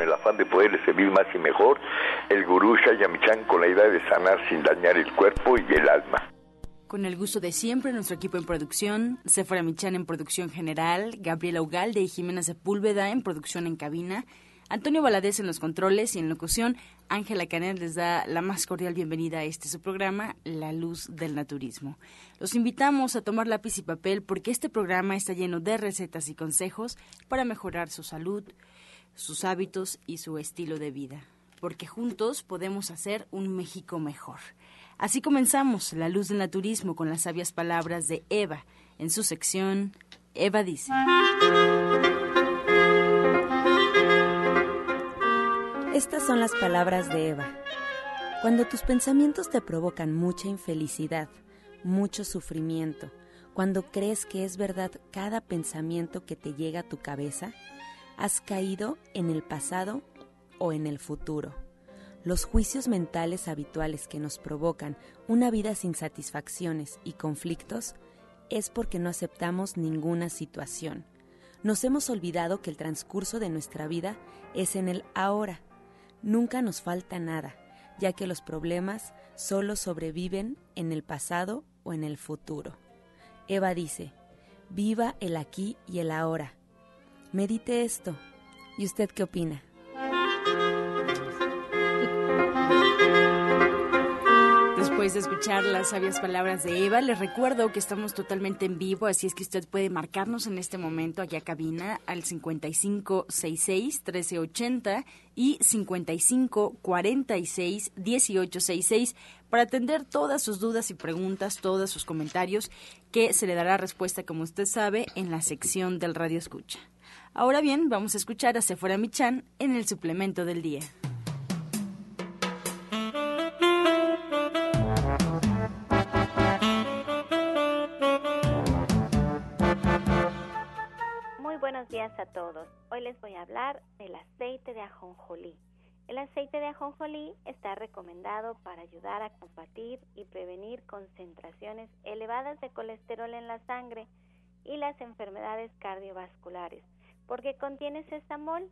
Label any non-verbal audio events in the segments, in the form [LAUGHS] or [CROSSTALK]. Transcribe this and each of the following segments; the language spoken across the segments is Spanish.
el afán de poderle servir más y mejor, el gurú Shayamichan con la idea de sanar sin dañar el cuerpo y el alma. Con el gusto de siempre, nuestro equipo en producción, Sephora Michan en producción general, Gabriela Ugalde y Jimena Sepúlveda en producción en cabina, Antonio Valadez en los controles y en locución, Ángela Canet les da la más cordial bienvenida a este su programa, La Luz del Naturismo. Los invitamos a tomar lápiz y papel porque este programa está lleno de recetas y consejos para mejorar su salud, sus hábitos y su estilo de vida, porque juntos podemos hacer un México mejor. Así comenzamos La Luz del Naturismo con las sabias palabras de Eva en su sección Eva dice. Estas son las palabras de Eva. Cuando tus pensamientos te provocan mucha infelicidad, mucho sufrimiento, cuando crees que es verdad cada pensamiento que te llega a tu cabeza, has caído en el pasado o en el futuro. Los juicios mentales habituales que nos provocan una vida sin satisfacciones y conflictos es porque no aceptamos ninguna situación. Nos hemos olvidado que el transcurso de nuestra vida es en el ahora. Nunca nos falta nada, ya que los problemas solo sobreviven en el pasado o en el futuro. Eva dice, viva el aquí y el ahora. Medite esto. ¿Y usted qué opina? Después de escuchar las sabias palabras de Eva, les recuerdo que estamos totalmente en vivo, así es que usted puede marcarnos en este momento aquí a cabina al 5566-1380 y 5546-1866 para atender todas sus dudas y preguntas, todos sus comentarios, que se le dará respuesta, como usted sabe, en la sección del Radio Escucha. Ahora bien, vamos a escuchar a Sephora Michan en el suplemento del día. días a todos. Hoy les voy a hablar del aceite de ajonjolí. El aceite de ajonjolí está recomendado para ayudar a combatir y prevenir concentraciones elevadas de colesterol en la sangre y las enfermedades cardiovasculares, porque contiene sesamol,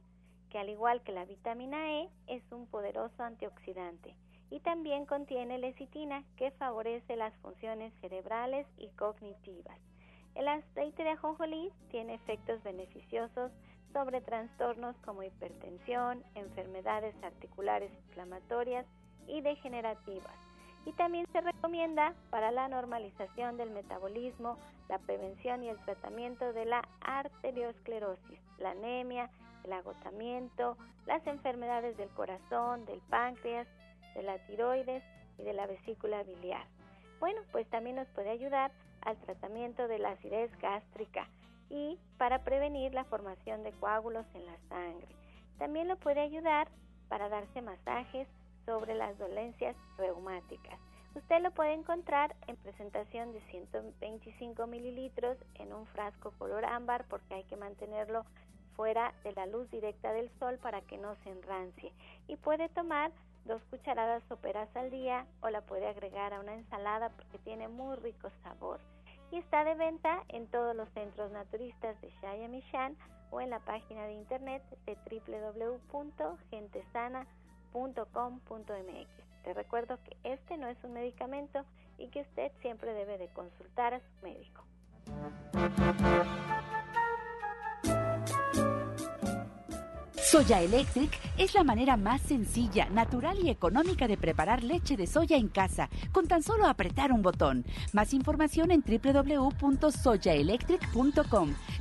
que al igual que la vitamina E es un poderoso antioxidante, y también contiene lecitina, que favorece las funciones cerebrales y cognitivas. El aceite de ajonjolí tiene efectos beneficiosos sobre trastornos como hipertensión, enfermedades articulares inflamatorias y degenerativas. Y también se recomienda para la normalización del metabolismo, la prevención y el tratamiento de la arteriosclerosis, la anemia, el agotamiento, las enfermedades del corazón, del páncreas, de la tiroides y de la vesícula biliar. Bueno, pues también nos puede ayudar al tratamiento de la acidez gástrica y para prevenir la formación de coágulos en la sangre. También lo puede ayudar para darse masajes sobre las dolencias reumáticas. Usted lo puede encontrar en presentación de 125 mililitros en un frasco color ámbar porque hay que mantenerlo fuera de la luz directa del sol para que no se enrancie. Y puede tomar dos cucharadas soperas al día o la puede agregar a una ensalada porque tiene muy rico sabor. Y está de venta en todos los centros naturistas de Shayamishan o en la página de internet de www.gentesana.com.mx. Te recuerdo que este no es un medicamento y que usted siempre debe de consultar a su médico. Soya Electric es la manera más sencilla, natural y económica de preparar leche de soya en casa, con tan solo apretar un botón. Más información en www.soyaelectric.com.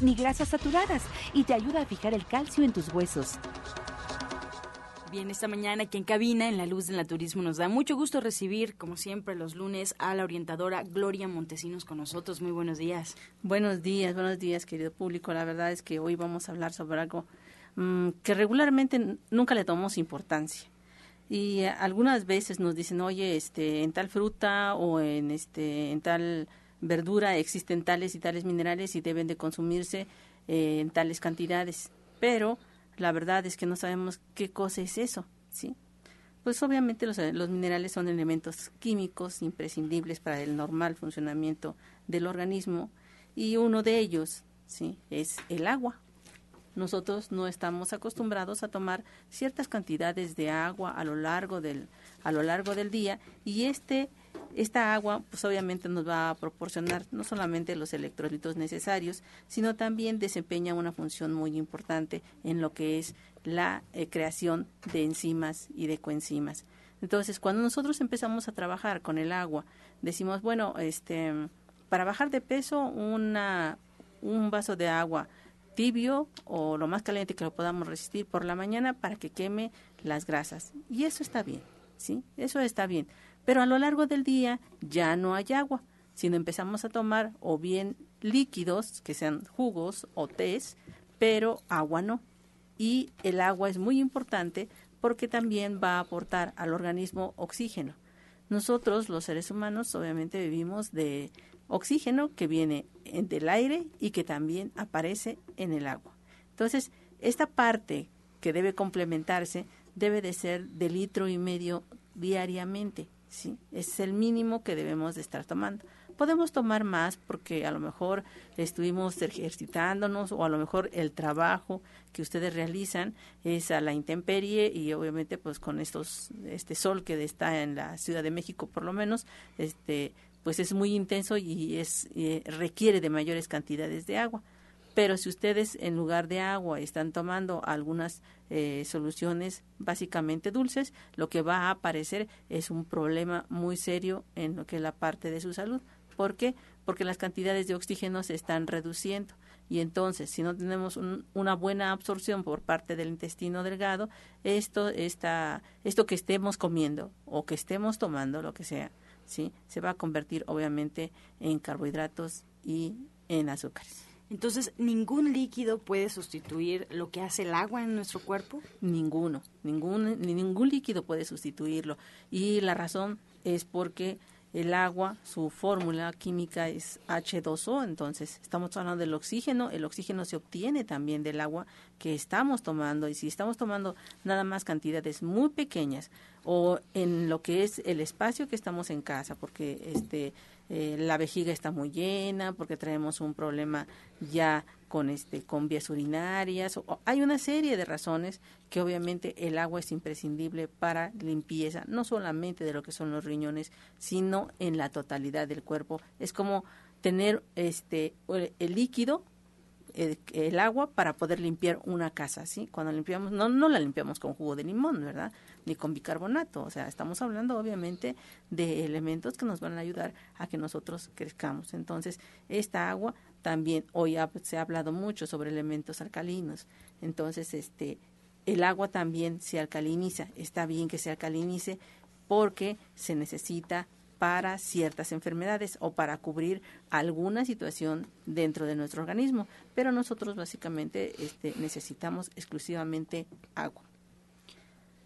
ni grasas saturadas y te ayuda a fijar el calcio en tus huesos. Bien, esta mañana aquí en cabina, en la luz del naturismo, nos da mucho gusto recibir, como siempre, los lunes a la orientadora Gloria Montesinos con nosotros. Muy buenos días. Buenos días, buenos días, querido público. La verdad es que hoy vamos a hablar sobre algo mm, que regularmente nunca le tomamos importancia. Y algunas veces nos dicen, oye, este, en tal fruta o en, este, en tal verdura existen tales y tales minerales y deben de consumirse eh, en tales cantidades. Pero la verdad es que no sabemos qué cosa es eso, ¿sí? Pues obviamente los, los, minerales son elementos químicos imprescindibles para el normal funcionamiento del organismo y uno de ellos sí es el agua. Nosotros no estamos acostumbrados a tomar ciertas cantidades de agua a lo largo del a lo largo del día y este esta agua pues obviamente nos va a proporcionar no solamente los electrolitos necesarios, sino también desempeña una función muy importante en lo que es la eh, creación de enzimas y de coenzimas. Entonces, cuando nosotros empezamos a trabajar con el agua, decimos, bueno, este para bajar de peso una un vaso de agua tibio o lo más caliente que lo podamos resistir por la mañana para que queme las grasas. Y eso está bien, ¿sí? Eso está bien. Pero a lo largo del día ya no hay agua, sino empezamos a tomar o bien líquidos, que sean jugos o tés, pero agua no. Y el agua es muy importante porque también va a aportar al organismo oxígeno. Nosotros, los seres humanos, obviamente vivimos de oxígeno que viene del aire y que también aparece en el agua. Entonces, esta parte que debe complementarse debe de ser de litro y medio diariamente, ¿sí? Es el mínimo que debemos de estar tomando. Podemos tomar más porque a lo mejor estuvimos ejercitándonos o a lo mejor el trabajo que ustedes realizan es a la intemperie y obviamente pues con estos este sol que está en la Ciudad de México por lo menos este pues es muy intenso y es eh, requiere de mayores cantidades de agua. Pero si ustedes en lugar de agua están tomando algunas eh, soluciones básicamente dulces, lo que va a aparecer es un problema muy serio en lo que es la parte de su salud. ¿Por qué? Porque las cantidades de oxígeno se están reduciendo. Y entonces, si no tenemos una buena absorción por parte del intestino delgado, esto, esta, esto que estemos comiendo o que estemos tomando, lo que sea, ¿sí? Se va a convertir obviamente en carbohidratos y en azúcares. Entonces, ¿ningún líquido puede sustituir lo que hace el agua en nuestro cuerpo? Ninguno, ningún, ningún líquido puede sustituirlo. Y la razón es porque el agua, su fórmula química es H2O, entonces estamos hablando del oxígeno, el oxígeno se obtiene también del agua que estamos tomando y si estamos tomando nada más cantidades muy pequeñas o en lo que es el espacio que estamos en casa, porque este eh, la vejiga está muy llena, porque traemos un problema ya con este con vías urinarias, o, hay una serie de razones que obviamente el agua es imprescindible para limpieza, no solamente de lo que son los riñones, sino en la totalidad del cuerpo. Es como tener este el líquido el, agua para poder limpiar una casa, ¿sí? Cuando limpiamos, no, no la limpiamos con jugo de limón, ¿verdad? Ni con bicarbonato, o sea, estamos hablando obviamente de elementos que nos van a ayudar a que nosotros crezcamos. Entonces, esta agua también, hoy se ha hablado mucho sobre elementos alcalinos, entonces, este, el agua también se alcaliniza, está bien que se alcalinice porque se necesita para ciertas enfermedades o para cubrir alguna situación dentro de nuestro organismo, pero nosotros básicamente este, necesitamos exclusivamente agua.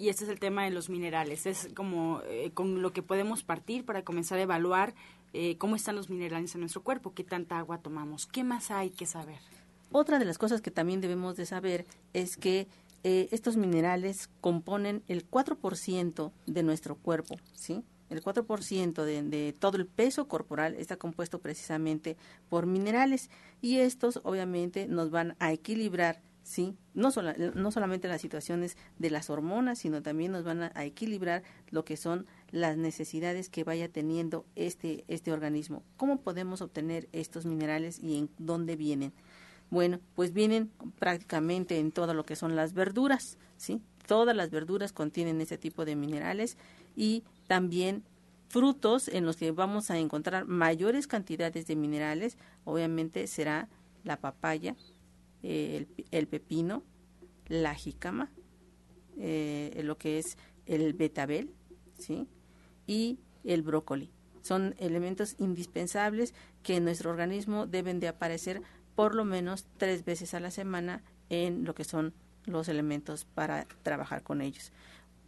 Y este es el tema de los minerales, es como eh, con lo que podemos partir para comenzar a evaluar eh, cómo están los minerales en nuestro cuerpo, qué tanta agua tomamos, qué más hay que saber. Otra de las cosas que también debemos de saber es que eh, estos minerales componen el 4% de nuestro cuerpo, ¿sí? El 4% de, de todo el peso corporal está compuesto precisamente por minerales y estos obviamente nos van a equilibrar ¿sí? No, no solamente las situaciones de las hormonas, sino también nos van a, equilibrar lo que son las necesidades que vaya teniendo este, este organismo. ¿Cómo podemos obtener estos minerales y en dónde vienen? Bueno, pues vienen prácticamente en todo lo que son las verduras, ¿sí? Todas las verduras contienen ese tipo de minerales y también frutos en los que vamos a encontrar mayores cantidades de minerales, obviamente será la papaya, el, pepino, la jícama, eh, lo que es el betabel, ¿sí? Y el brócoli. Son elementos indispensables que en nuestro organismo deben de aparecer por lo menos tres veces a la semana en lo que son los elementos para trabajar con ellos.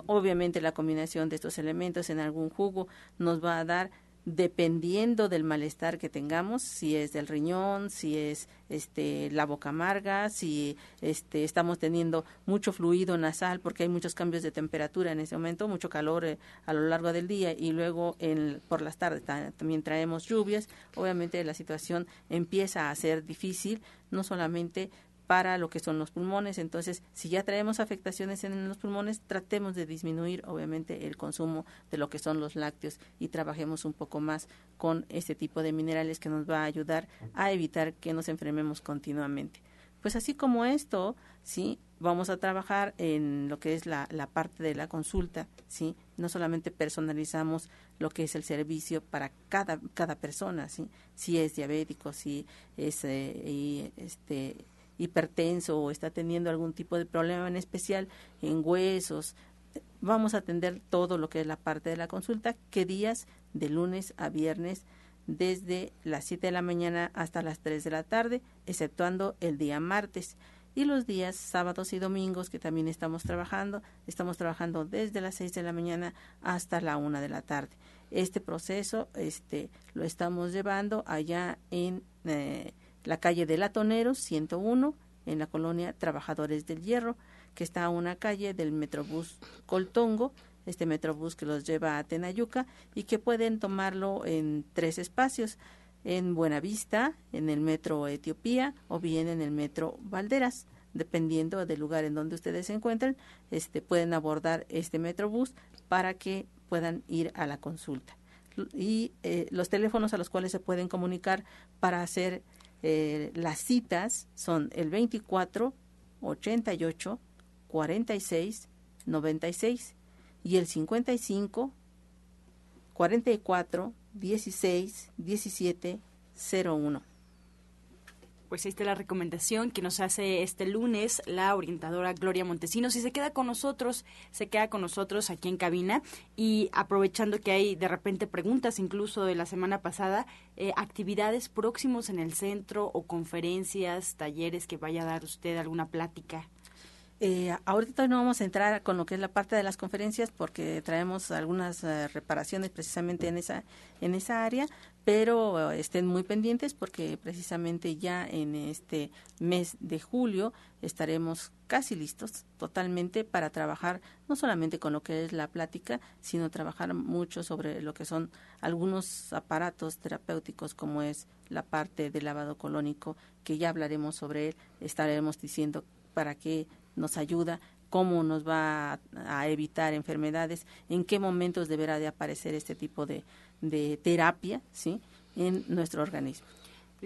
Obviamente la combinación de estos elementos en algún jugo nos va a dar dependiendo del malestar que tengamos, si es del riñón, si es este la boca amarga, si este estamos teniendo mucho fluido nasal porque hay muchos cambios de temperatura en ese momento, mucho calor eh, a lo largo del día y luego en, por las tardes también traemos lluvias, obviamente la situación empieza a ser difícil, no solamente para lo que son los pulmones. Entonces, si ya traemos afectaciones en los pulmones, tratemos de disminuir, obviamente, el consumo de lo que son los lácteos y trabajemos un poco más con este tipo de minerales que nos va a ayudar a evitar que nos enfermemos continuamente. Pues así como esto, sí, vamos a trabajar en lo que es la, la parte de la consulta, sí, no solamente personalizamos lo que es el servicio para cada, cada persona, sí, si es diabético, si es eh, este hipertenso o está teniendo algún tipo de problema en especial en huesos, vamos a atender todo lo que es la parte de la consulta, que días de lunes a viernes desde las 7 de la mañana hasta las 3 de la tarde, exceptuando el día martes. Y los días sábados y domingos que también estamos trabajando, estamos trabajando desde las 6 de la mañana hasta la 1 de la tarde. Este proceso este, lo estamos llevando allá en eh, la calle de Latoneros 101 en la colonia Trabajadores del Hierro, que está a una calle del Metrobús Coltongo, este Metrobús que los lleva a Tenayuca y que pueden tomarlo en tres espacios, en Buenavista, en el Metro Etiopía o bien en el Metro Valderas dependiendo del lugar en donde ustedes se encuentren, este, pueden abordar este Metrobús para que puedan ir a la consulta. Y eh, los teléfonos a los cuales se pueden comunicar para hacer eh, las citas son el 24 88 46 96 y el 55 44 16 17 01 pues ahí la recomendación que nos hace este lunes la orientadora Gloria Montesinos y se queda con nosotros, se queda con nosotros aquí en cabina y aprovechando que hay de repente preguntas incluso de la semana pasada, eh, actividades próximos en el centro o conferencias, talleres que vaya a dar usted alguna plática. Eh, ahorita no vamos a entrar con lo que es la parte de las conferencias porque traemos algunas eh, reparaciones precisamente en esa en esa área, pero estén muy pendientes porque precisamente ya en este mes de julio estaremos casi listos totalmente para trabajar no solamente con lo que es la plática, sino trabajar mucho sobre lo que son algunos aparatos terapéuticos como es la parte del lavado colónico, que ya hablaremos sobre él, estaremos diciendo para qué nos ayuda, cómo nos va a, evitar enfermedades, en qué momentos deberá de aparecer este tipo de, de terapia ¿sí? en nuestro organismo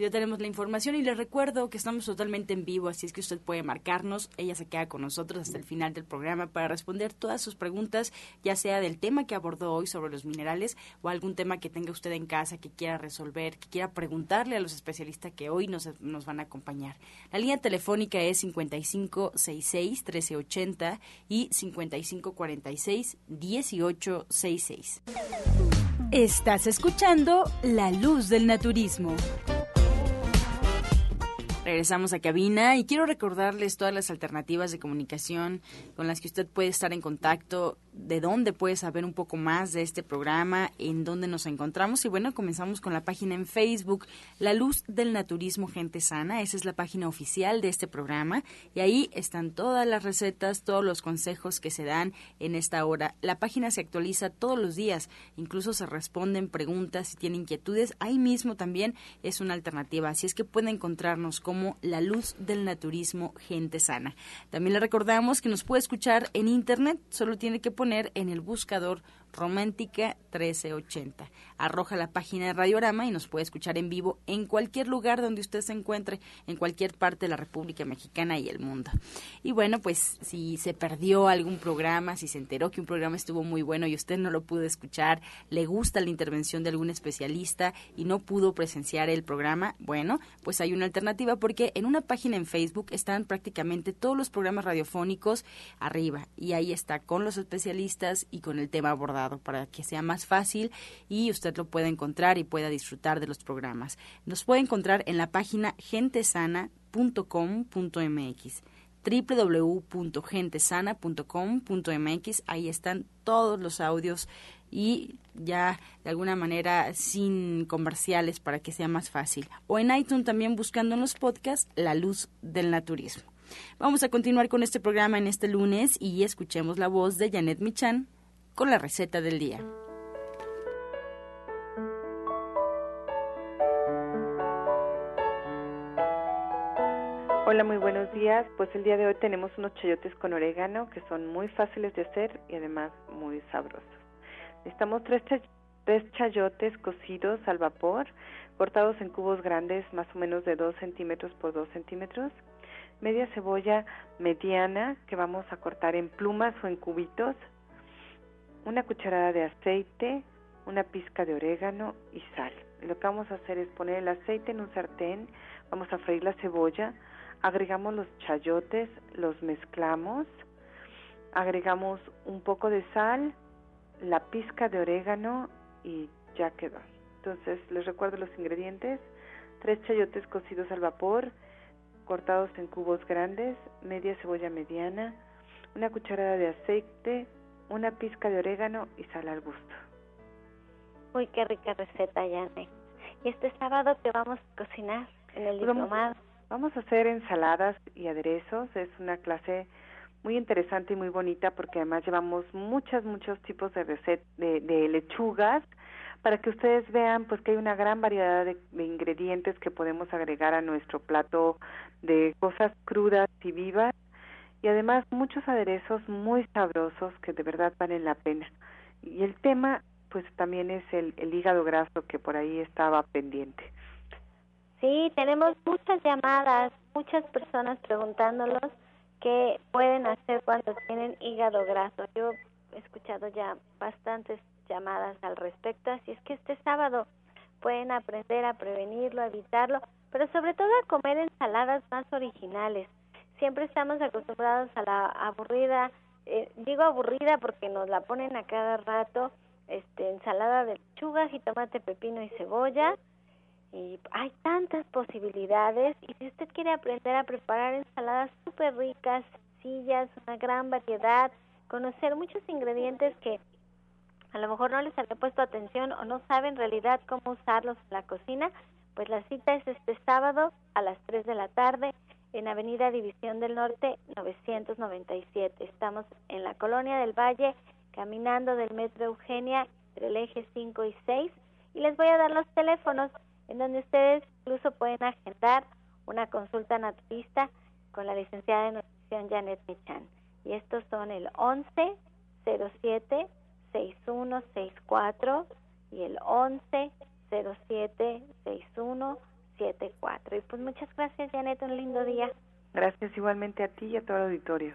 ya tenemos la información y les recuerdo que estamos totalmente en vivo, así es que usted puede marcarnos. Ella se queda con nosotros hasta el final del programa para responder todas sus preguntas, ya sea del tema que abordó hoy sobre los minerales o algún tema que tenga usted en casa que quiera resolver, que quiera preguntarle a los especialistas que hoy nos, nos van a acompañar. La línea telefónica es 5566-1380 y 5546-1866. Estás escuchando La Luz del Naturismo. Regresamos a cabina y quiero recordarles todas las alternativas de comunicación con las que usted puede estar en contacto de dónde puede saber un poco más de este programa, en dónde nos encontramos. Y bueno, comenzamos con la página en Facebook, La Luz del Naturismo Gente Sana. Esa es la página oficial de este programa. Y ahí están todas las recetas, todos los consejos que se dan en esta hora. La página se actualiza todos los días. Incluso se responden preguntas si tienen inquietudes. Ahí mismo también es una alternativa. Así es que puede encontrarnos como La Luz del Naturismo Gente Sana. También le recordamos que nos puede escuchar en Internet. Solo tiene que poner en el buscador Romántica 1380. Arroja la página de Radiorama y nos puede escuchar en vivo en cualquier lugar donde usted se encuentre, en cualquier parte de la República Mexicana y el mundo. Y bueno, pues si se perdió algún programa, si se enteró que un programa estuvo muy bueno y usted no lo pudo escuchar, le gusta la intervención de algún especialista y no pudo presenciar el programa, bueno, pues hay una alternativa porque en una página en Facebook están prácticamente todos los programas radiofónicos arriba y ahí está con los especialistas y con el tema abordado para que sea más fácil y usted lo pueda encontrar y pueda disfrutar de los programas. Nos puede encontrar en la página gentesana.com.mx www.gentesana.com.mx. Ahí están todos los audios y ya de alguna manera sin comerciales para que sea más fácil. O en iTunes también buscando en los podcasts La Luz del Naturismo. Vamos a continuar con este programa en este lunes y escuchemos la voz de Janet Michan con la receta del día. Hola, muy buenos días. Pues el día de hoy tenemos unos chayotes con orégano que son muy fáciles de hacer y además muy sabrosos. Necesitamos tres, chayotes cocidos al vapor, cortados en cubos grandes, más o menos de 2 centímetros por 2 centímetros. Media cebolla mediana que vamos a cortar en plumas o en cubitos. Una cucharada de aceite, una pizca de orégano y sal. Lo que vamos a hacer es poner el aceite en un sartén, vamos a freír la cebolla, agregamos los chayotes, los mezclamos, agregamos un poco de sal, la pizca de orégano y ya quedó. Entonces les recuerdo los ingredientes, tres chayotes cocidos al vapor, cortados en cubos grandes, media cebolla mediana, una cucharada de aceite, una pizca de orégano y sal al gusto. Uy, qué rica receta, Yane. ¿Y este sábado qué vamos a cocinar en el pues diplomado? Vamos a hacer ensaladas y aderezos. Es una clase muy interesante y muy bonita porque además llevamos muchos, muchos tipos de, recet de, de, lechugas para que ustedes vean pues que hay una gran variedad de, de, ingredientes que podemos agregar a nuestro plato de cosas crudas y vivas y además muchos aderezos muy sabrosos que de verdad valen la pena. Y el tema pues también es el, hígado graso que por ahí estaba pendiente. Sí, tenemos muchas llamadas, muchas personas preguntándolos qué pueden hacer cuando tienen hígado graso. Yo he escuchado ya bastantes llamadas al respecto, así es que este sábado pueden aprender a prevenirlo, a evitarlo, pero sobre todo a comer ensaladas más originales. Siempre estamos acostumbrados a la aburrida, eh, digo aburrida porque nos la ponen a cada rato, este ensalada de lechuga, tomate, pepino y cebolla, y hay tantas posibilidades. Y si usted quiere aprender a preparar ensaladas súper ricas, sencillas, una gran variedad, conocer muchos ingredientes que a lo mejor no les había puesto atención o no sabe en realidad cómo usarlos en la cocina, pues la cita es este sábado a las 3 de la tarde en Avenida División del Norte 997. Estamos en la Colonia del Valle, caminando del Metro Eugenia entre el eje 5 y 6 y les voy a dar los teléfonos en donde ustedes incluso pueden agendar una consulta naturista con la licenciada de nutrición Janet Michan. Y estos son el 11 07 6164 y el 11 07 6174. Y pues muchas gracias Janet, un lindo día. Gracias igualmente a ti y a todo el auditorio.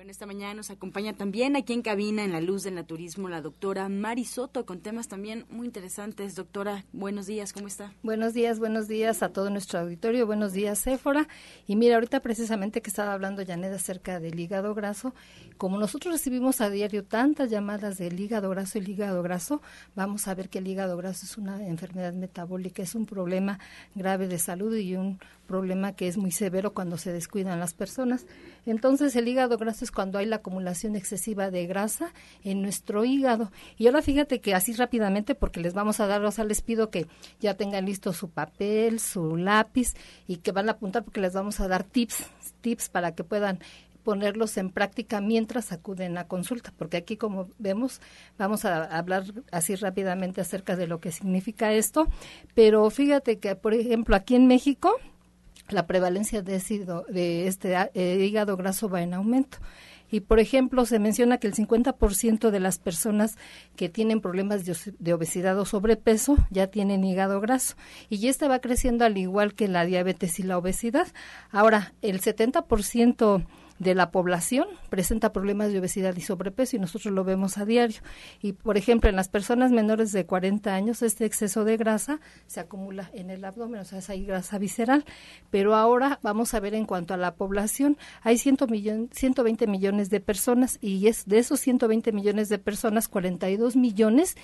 Bueno, esta mañana nos acompaña también aquí en cabina en la luz del naturismo la doctora Mari Soto con temas también muy interesantes. Doctora, buenos días, ¿cómo está? Buenos días, buenos días a todo nuestro auditorio, buenos días, Céfora. Y mira, ahorita precisamente que estaba hablando Janet acerca del hígado graso, como nosotros recibimos a diario tantas llamadas del hígado graso y el hígado graso, vamos a ver que el hígado graso es una enfermedad metabólica, es un problema grave de salud y un problema que es muy severo cuando se descuidan las personas. Entonces el hígado graso es cuando hay la acumulación excesiva de grasa en nuestro hígado. Y ahora fíjate que así rápidamente, porque les vamos a dar, o sea, les pido que ya tengan listo su papel, su lápiz y que van a apuntar porque les vamos a dar tips, tips para que puedan ponerlos en práctica mientras acuden a consulta, porque aquí como vemos vamos a hablar así rápidamente acerca de lo que significa esto, pero fíjate que por ejemplo aquí en México la prevalencia de, este eh, hígado graso va en aumento. Y, por ejemplo, se menciona que el 50% de las personas que tienen problemas de, obesidad o sobrepeso ya tienen hígado graso. Y este va creciendo al igual que la diabetes y la obesidad. Ahora, el 70% de la población presenta problemas de obesidad y sobrepeso y nosotros lo vemos a diario. Y, por ejemplo, en las personas menores de 40 años, este exceso de grasa se acumula en el abdomen, o sea, es grasa visceral. Pero ahora vamos a ver en cuanto a la población, hay 100 millon, 120 millones de personas y es de esos 120 millones de personas, 42 millones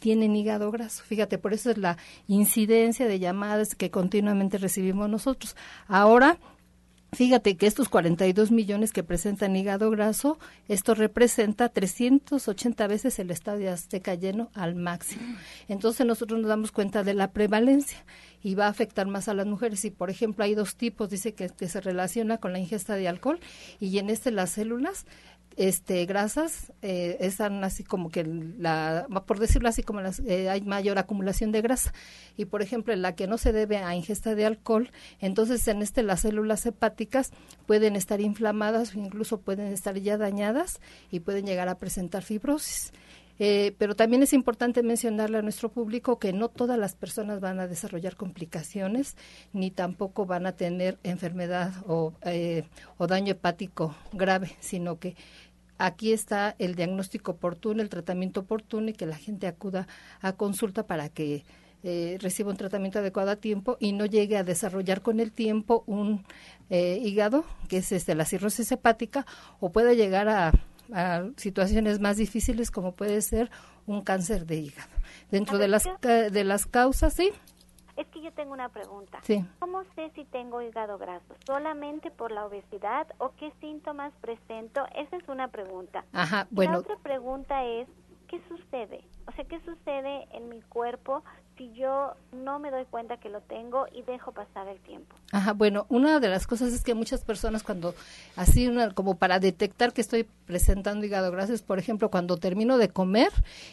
tienen hígado graso. Fíjate, por eso es la incidencia de llamadas que continuamente recibimos nosotros. Ahora, Fíjate que estos 42 millones que presentan hígado graso, esto representa 380 veces el estadio azteca lleno al máximo. Entonces nosotros nos damos cuenta de la prevalencia y va a afectar más a las mujeres. Y por ejemplo hay dos tipos, dice que, que se relaciona con la ingesta de alcohol y en este las células este grasas eh, están así como que la por decirlo así como las, eh, hay mayor acumulación de grasa. Y por ejemplo la que no se debe a ingesta de alcohol entonces en este las células hepáticas pueden estar inflamadas o incluso pueden estar ya dañadas y pueden llegar a presentar fibrosis. Eh, pero también es importante mencionarle a nuestro público que no todas las personas van a desarrollar complicaciones ni tampoco van a tener enfermedad o, o daño hepático grave, sino que aquí está el diagnóstico oportuno, el tratamiento oportuno y que la gente acuda a consulta para que eh, reciba un tratamiento adecuado a tiempo y no llegue a desarrollar con el tiempo un eh, hígado, que es este, la cirrosis hepática, o pueda llegar a, situaciones más difíciles como puede ser un cáncer de hígado. Dentro de las, de las causas, sí. Es que yo tengo una pregunta. Sí. ¿Cómo sé si tengo hígado graso? ¿Solamente por la obesidad o qué síntomas presento? Esa es una pregunta. Ajá, bueno. La otra pregunta es, ¿qué sucede? O sea, ¿qué sucede en mi cuerpo si yo no me doy cuenta que lo tengo y dejo pasar el tiempo. Ajá, bueno, una de las cosas es que muchas personas cuando así una, como para detectar que estoy presentando hígado graso por ejemplo, cuando termino de comer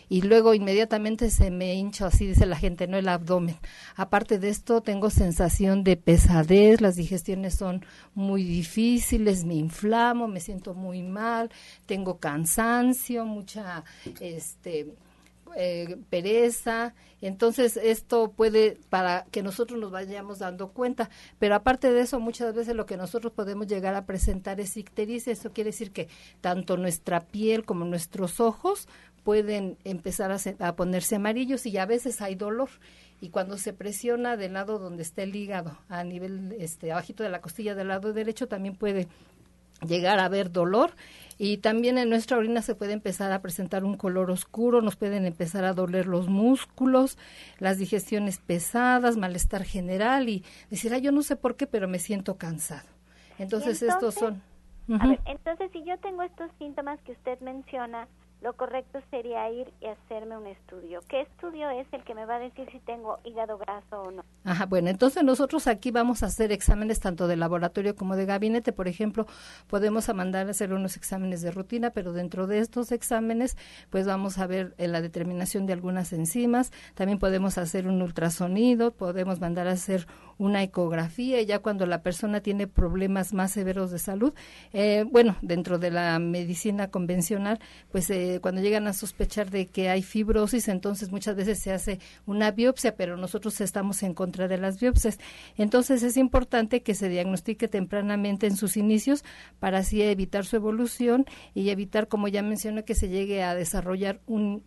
y luego inmediatamente se me hincha, así dice la gente, no el abdomen. Aparte de esto, tengo sensación de pesadez, las digestiones son muy difíciles, me inflamo, me siento muy mal, tengo cansancio, mucha este eh, pereza. Entonces, esto puede, para que nosotros nos vayamos dando cuenta. Pero aparte de eso, muchas veces lo que nosotros podemos llegar a presentar es ictericia. Eso quiere decir que tanto nuestra piel como nuestros ojos pueden empezar a, a ponerse amarillos y a veces hay dolor y cuando se presiona del lado donde está el hígado a nivel este abajito de la costilla del lado derecho también puede llegar a haber dolor y también en nuestra orina se puede empezar a presentar un color oscuro, nos pueden empezar a doler los músculos, las digestiones pesadas, malestar general y decir, ah, yo no sé por qué, pero me siento cansado. Entonces, estos son... entonces, si yo tengo estos síntomas que usted menciona, lo correcto sería ir y hacerme un estudio. ¿Qué estudio es el que me va a decir si tengo hígado graso o no? Ajá, bueno, entonces nosotros aquí vamos a hacer exámenes tanto de laboratorio como de gabinete. Por ejemplo, podemos mandar a hacer unos exámenes de rutina, pero dentro de estos exámenes, pues vamos a ver eh, la determinación de algunas enzimas. También podemos hacer un ultrasonido, podemos mandar a hacer una ecografía y ya cuando la persona tiene problemas más severos de salud, eh, bueno, dentro de la medicina convencional, pues eh, cuando llegan a sospechar de que hay fibrosis, entonces muchas veces se hace una biopsia, pero nosotros estamos en contra de las biopsias. Entonces es importante que se diagnostique tempranamente en sus inicios para así evitar su evolución y evitar, como ya mencioné, que se llegue a desarrollar un,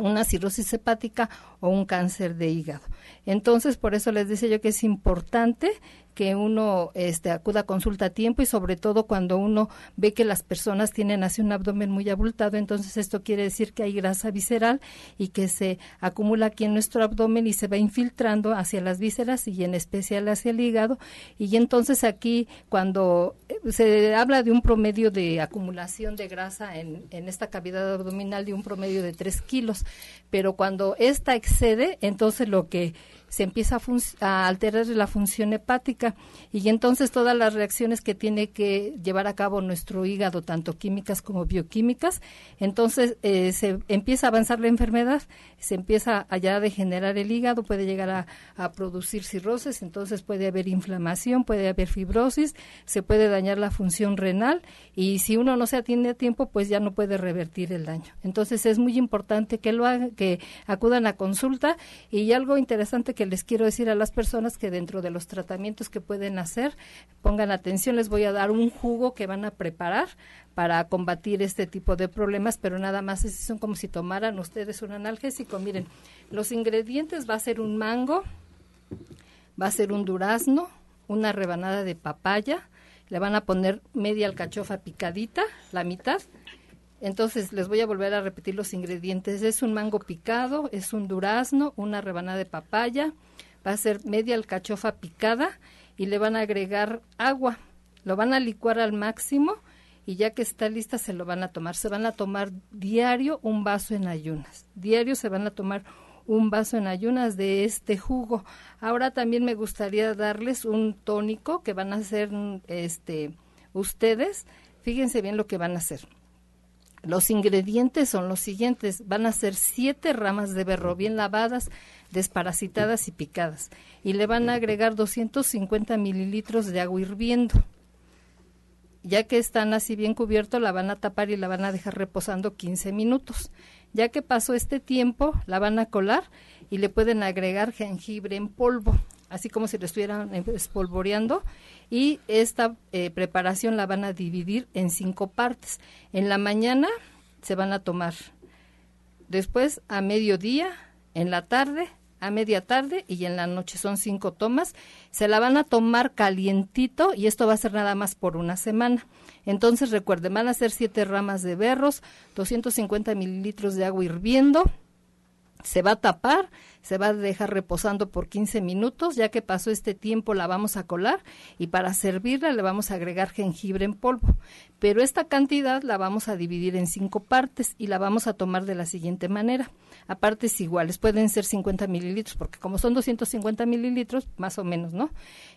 una cirrosis hepática o un cáncer de hígado. Entonces, por eso les decía yo que es importante que uno este, acuda a consulta a tiempo y sobre todo cuando uno ve que las personas tienen así un abdomen muy abultado, entonces esto quiere decir que hay grasa visceral y que se acumula aquí en nuestro abdomen y se va infiltrando hacia las vísceras y en especial hacia el hígado. Y entonces aquí cuando eh, se habla de un promedio de acumulación de grasa en, en esta cavidad abdominal de un promedio de 3 kilos, pero cuando esta excede, entonces lo que se empieza a, alterar la función hepática y entonces todas las reacciones que tiene que llevar a cabo nuestro hígado, tanto químicas como bioquímicas, entonces eh, se empieza a avanzar la enfermedad, se empieza a degenerar el hígado, puede llegar a, a producir cirrosis, entonces puede haber inflamación, puede haber fibrosis, se puede dañar la función renal y si uno no se atiende a tiempo, pues ya no puede revertir el daño. Entonces es muy importante que lo hagan, que acudan a consulta y algo interesante que que les quiero decir a las personas que dentro de los tratamientos que pueden hacer, pongan atención, les voy a dar un jugo que van a preparar para combatir este tipo de problemas, pero nada más son como si tomaran ustedes un analgésico. Miren, los ingredientes va a ser un mango, va a ser un durazno, una rebanada de papaya, le van a poner media alcachofa picadita, la mitad. Entonces les voy a volver a repetir los ingredientes. Es un mango picado, es un durazno, una rebanada de papaya, va a ser media alcachofa picada y le van a agregar agua. Lo van a licuar al máximo y ya que está lista se lo van a tomar. Se van a tomar diario un vaso en ayunas. Diario se van a tomar un vaso en ayunas de este jugo. Ahora también me gustaría darles un tónico que van a hacer este ustedes. Fíjense bien lo que van a hacer. Los ingredientes son los siguientes. Van a ser siete ramas de berro bien lavadas, desparasitadas y picadas. Y le van a agregar 250 mililitros de agua hirviendo ya que están así bien cubiertos, la van a tapar y la van a dejar reposando 15 minutos. Ya que pasó este tiempo, la van a colar y le pueden agregar jengibre en polvo, así como si lo estuvieran espolvoreando. Y esta eh, preparación la van a dividir en cinco partes. En la mañana se van a tomar, después a mediodía, en la tarde, a media tarde y en la noche. Son cinco tomas. Se la van a tomar calientito y esto va a ser nada más por una semana. Entonces recuerden, van a ser siete ramas de berros, 250 mililitros de agua hirviendo. Se va a tapar, se va a dejar reposando por 15 minutos, ya que pasó este tiempo la vamos a colar y para servirla le vamos a agregar jengibre en polvo. Pero esta cantidad la vamos a dividir en cinco partes y la vamos a tomar de la siguiente manera a partes iguales. Pueden ser 50 mililitros, porque como son 250 mililitros, más o menos, ¿no?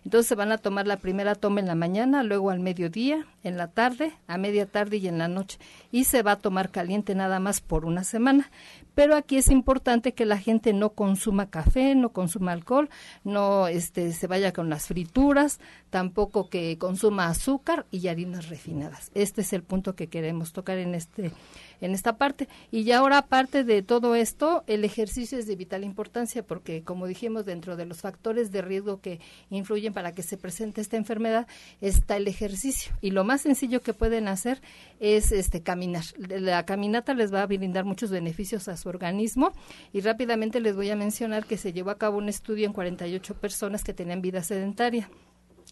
Entonces se van a tomar la primera toma en la mañana, luego al mediodía, en la tarde, a media tarde y en la noche. Y se va a tomar caliente nada más por una semana. Pero aquí es importante que la gente no consuma café, no consuma alcohol, no este, se vaya con las frituras, tampoco que consuma azúcar y harinas refinadas. Este es el punto que queremos tocar en este en esta parte. Y ya ahora, aparte de todo esto, el ejercicio es de vital importancia porque, como dijimos, dentro de los factores de riesgo que influyen para que se presente esta enfermedad está el ejercicio. Y lo más sencillo que pueden hacer es este caminar. La caminata les va a brindar muchos beneficios a su organismo y rápidamente les voy a mencionar que se llevó a cabo un estudio en 48 personas que tenían vida sedentaria.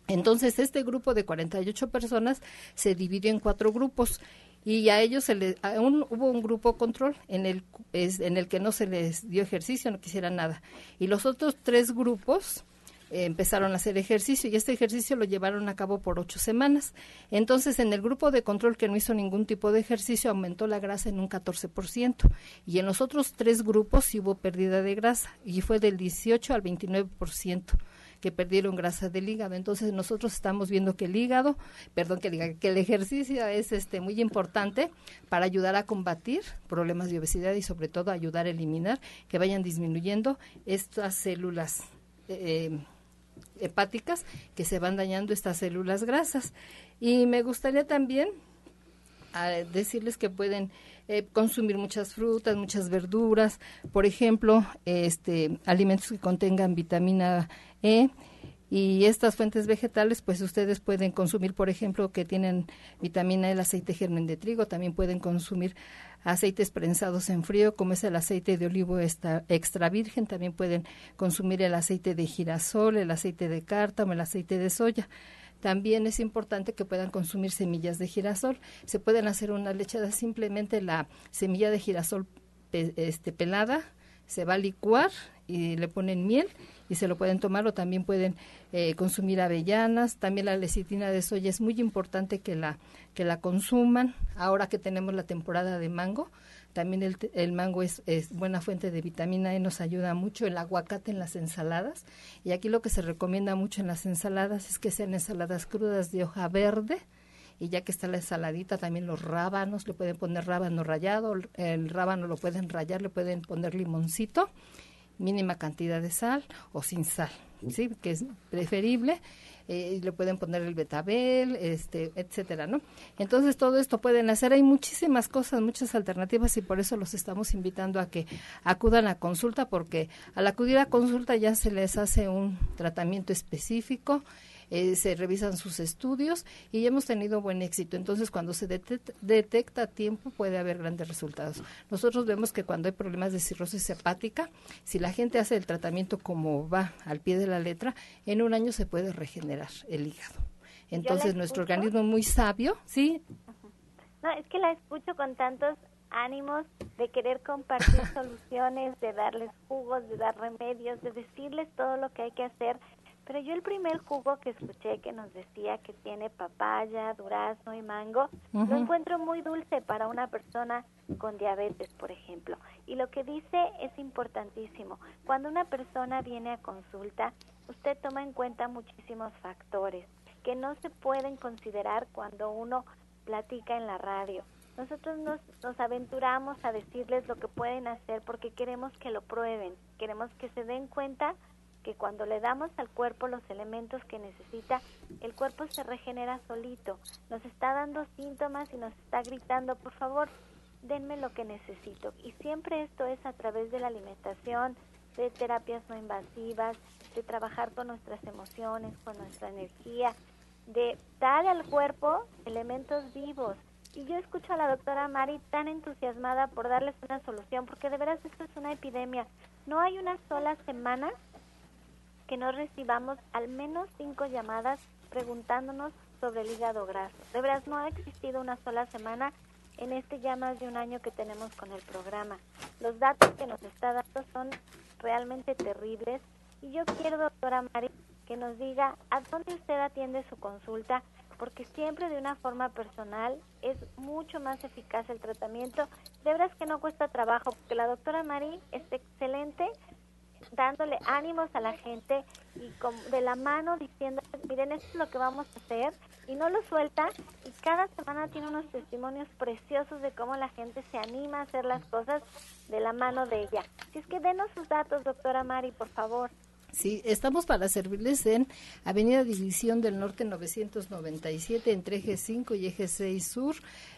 Entonces, este grupo de 48 personas se dividió en cuatro grupos y a ellos se les, hubo un grupo control en el, en el que no se les dio ejercicio, no quisieran nada. Y los otros tres grupos eh, empezaron a hacer ejercicio y este ejercicio lo llevaron a cabo por ocho semanas. Entonces, en el grupo de control que no hizo ningún tipo de ejercicio, aumentó la grasa en un 14%. Y en los otros tres grupos hubo pérdida de grasa y fue del 18 al 29% que perdieron grasa del hígado. Entonces nosotros estamos viendo que el hígado, perdón que diga, que el ejercicio es este muy importante para ayudar a combatir problemas de obesidad y sobre todo ayudar a eliminar que vayan disminuyendo estas células eh, hepáticas que se van dañando estas células grasas. Y me gustaría también ah, decirles que pueden eh, consumir muchas frutas, muchas verduras, por ejemplo, este alimentos que contengan vitamina E y estas fuentes vegetales, pues ustedes pueden consumir, por ejemplo, que tienen vitamina E, el aceite germen de trigo, también pueden consumir aceites prensados en frío, como es el aceite de olivo extra, extra virgen, también pueden consumir el aceite de girasol, el aceite de cártamo, el aceite de soya. También es importante que puedan consumir semillas de girasol. Se pueden hacer una lechada simplemente la semilla de girasol este, pelada, se va a licuar y le ponen miel y se lo pueden tomar o también pueden eh, consumir avellanas. También la lecitina de soya es muy importante que la, que la consuman. Ahora que tenemos la temporada de mango, también el, el mango es, buena fuente de vitamina E, nos ayuda mucho. El aguacate en las ensaladas. Y aquí lo que se recomienda mucho en las ensaladas es que sean ensaladas crudas de hoja verde. Y ya que está la ensaladita, también los rábanos, le pueden poner rábano rallado, el rábano lo pueden rallar, le pueden poner limoncito, mínima cantidad de sal o sin sal, ¿sí? que es preferible eh, le pueden poner el betabel, este, etcétera, ¿no? Entonces todo esto pueden hacer. Hay muchísimas cosas, muchas alternativas y por eso los estamos invitando a que acudan a consulta porque al acudir a consulta ya se les hace un tratamiento específico eh, se revisan sus estudios y hemos tenido buen éxito. Entonces, cuando se detecta, a tiempo, puede haber grandes resultados. Nosotros vemos que cuando hay problemas de cirrosis hepática, si la gente hace el tratamiento como va al pie de la letra, en un año se puede regenerar el hígado. Entonces, nuestro organismo es muy sabio, ¿sí? No, es que la escucho con tantos ánimos de querer compartir [LAUGHS] soluciones, de darles jugos, de dar remedios, de decirles todo lo que hay que hacer pero yo el primer jugo que escuché que nos decía que tiene papaya, durazno y mango, lo encuentro muy dulce para una persona con diabetes, por ejemplo. Y lo que dice es importantísimo. Cuando una persona viene a consulta, usted toma en cuenta muchísimos factores que no se pueden considerar cuando uno platica en la radio. Nosotros nos, nos aventuramos a decirles lo que pueden hacer porque queremos que lo prueben, queremos que se den cuenta que cuando le damos al cuerpo los elementos que necesita, el cuerpo se regenera solito. Nos está dando síntomas y nos está gritando, por favor, denme lo que necesito. Y siempre esto es a través de la alimentación, de terapias no invasivas, de trabajar con nuestras emociones, con nuestra energía, de dar al cuerpo elementos vivos. Y yo escucho a la doctora Mari tan entusiasmada por darles una solución, porque de veras esto es una epidemia. No hay una sola semana que no recibamos al menos cinco llamadas preguntándonos sobre el hígado graso. De verdad, no ha existido una sola semana en este ya más de un año que tenemos con el programa. Los datos que nos está dando son realmente terribles y yo quiero, doctora Mari, que nos diga a dónde usted atiende su consulta, porque siempre de una forma personal es mucho más eficaz el tratamiento. De verdad que no cuesta trabajo, porque la doctora Mari es excelente dándole ánimos a la gente y de la mano diciendo, miren, esto es lo que vamos a hacer, y no lo suelta, y cada semana tiene unos testimonios preciosos de cómo la gente se anima a hacer las cosas de la mano de ella. Si es que denos sus datos, doctora Mari, por favor. Sí, estamos para servirles en Avenida División del Norte 997 entre eje 5 y eje 6 Sur.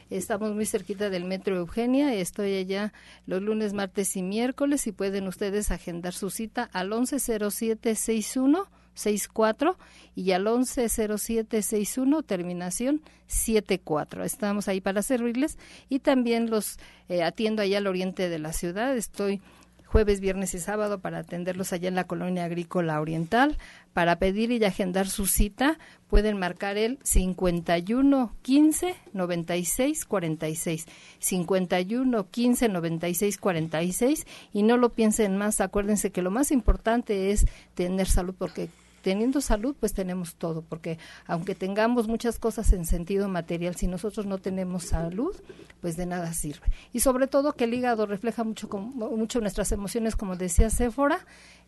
Estamos muy cerquita del Metro Eugenia. Estoy allá los lunes, martes y miércoles y pueden ustedes agendar su cita al 110761 64 y al 110761 terminación 74. Estamos ahí para servirles y también los eh, atiendo allá al oriente de la ciudad. Estoy jueves, viernes y sábado para atenderlos allá en la colonia agrícola oriental. Para pedir y agendar su cita pueden marcar el 51 15 96 46. 51 15 96 46 y no lo piensen más, acuérdense que lo más importante es tener salud porque teniendo salud, pues tenemos todo, porque aunque tengamos muchas cosas en sentido material, si nosotros no tenemos salud, pues de nada sirve. Y sobre todo que el hígado refleja mucho, mucho nuestras emociones, como decía Séfora,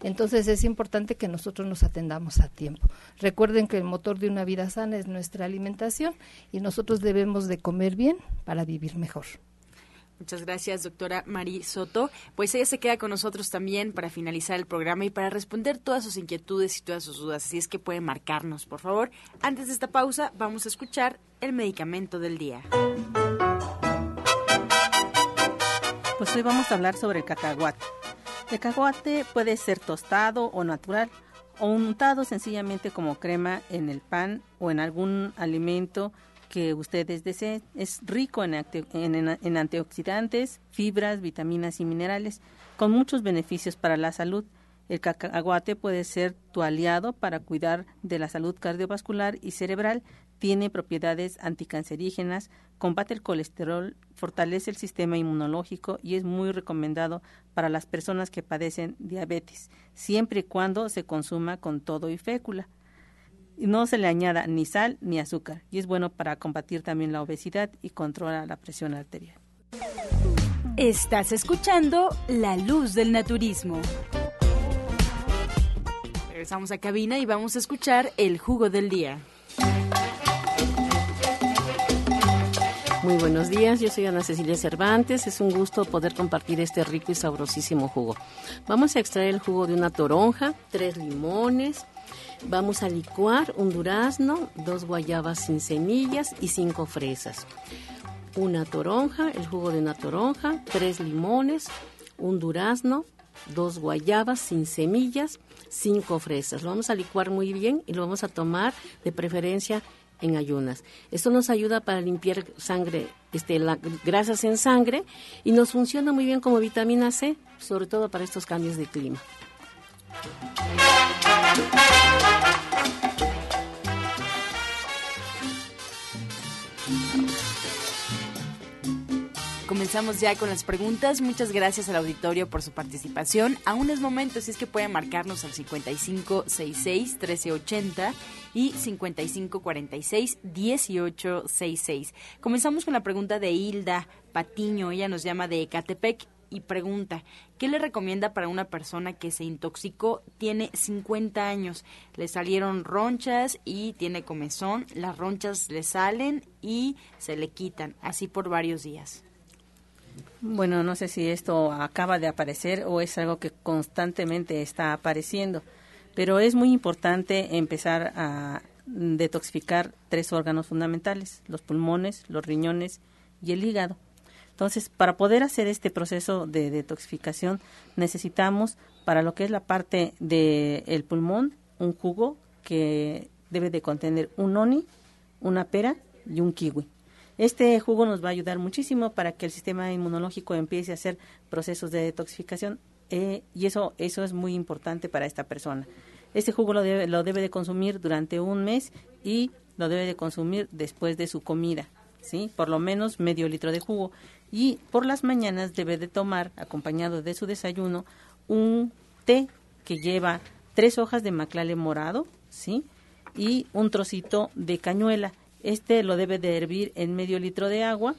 entonces es importante que nosotros nos atendamos a tiempo. Recuerden que el motor de una vida sana es nuestra alimentación y nosotros debemos de comer bien para vivir mejor. Muchas gracias, doctora Mari Soto. Pues ella se queda con nosotros también para finalizar el programa y para responder todas sus inquietudes y todas sus dudas. Así es que puede marcarnos, por favor. Antes de esta pausa, vamos a escuchar el medicamento del día. Pues hoy vamos a hablar sobre el cacahuate. El cacahuate puede ser tostado o natural o untado sencillamente como crema en el pan o en algún alimento que ustedes deseen. Es rico en, en, antioxidantes, fibras, vitaminas y minerales, con muchos beneficios para la salud. El cacahuate puede ser tu aliado para cuidar de la salud cardiovascular y cerebral. Tiene propiedades anticancerígenas, combate el colesterol, fortalece el sistema inmunológico y es muy recomendado para las personas que padecen diabetes, siempre y cuando se consuma con todo y fécula no se le añada ni sal ni azúcar y es bueno para combatir también la obesidad y controla la presión arterial. Estás escuchando La Luz del Naturismo. Regresamos a cabina y vamos a escuchar el jugo del día. Muy buenos días, yo soy Ana Cecilia Cervantes. Es un gusto poder compartir este rico y sabrosísimo jugo. Vamos a extraer el jugo de una toronja, tres limones, Vamos a licuar un durazno, dos guayabas sin semillas y cinco fresas. Una toronja, el jugo de una toronja, tres limones, un durazno, dos guayabas sin semillas, cinco fresas. Lo vamos a licuar muy bien y lo vamos a tomar de preferencia en ayunas. Esto nos ayuda para limpiar sangre, este, las grasas en sangre y nos funciona muy bien como vitamina C, sobre todo para estos cambios de clima. Comenzamos ya con las preguntas. Muchas gracias al auditorio por su participación. Aún es momento, si es que pueden marcarnos al 5566-1380 y 5546-1866. Comenzamos con la pregunta de Hilda Patiño. Ella nos llama de Ecatepec y pregunta, ¿qué le recomienda para una persona que se intoxicó? Tiene 50 años, le salieron ronchas y tiene comezón, las ronchas le salen y se le quitan, así por varios días. Bueno, no sé si esto acaba de aparecer o es algo que constantemente está apareciendo, pero es muy importante empezar a detoxificar tres órganos fundamentales, los pulmones, los riñones y el hígado. Entonces, para poder hacer este proceso de detoxificación, necesitamos para lo que es la parte del pulmón, un jugo que debe de contener un noni, una pera y un kiwi. Este jugo nos va a ayudar muchísimo para que el sistema inmunológico empiece a hacer procesos de detoxificación eh, y eso, eso es muy importante para esta persona. Este jugo lo debe, lo debe de consumir durante un mes y lo debe de consumir después de su comida, ¿sí? Por lo menos medio litro de jugo. Y por las mañanas debe de tomar, acompañado de su desayuno, un té que lleva tres hojas de maclale morado, ¿sí? Y un trocito de cañuela este lo debe de hervir en medio litro de agua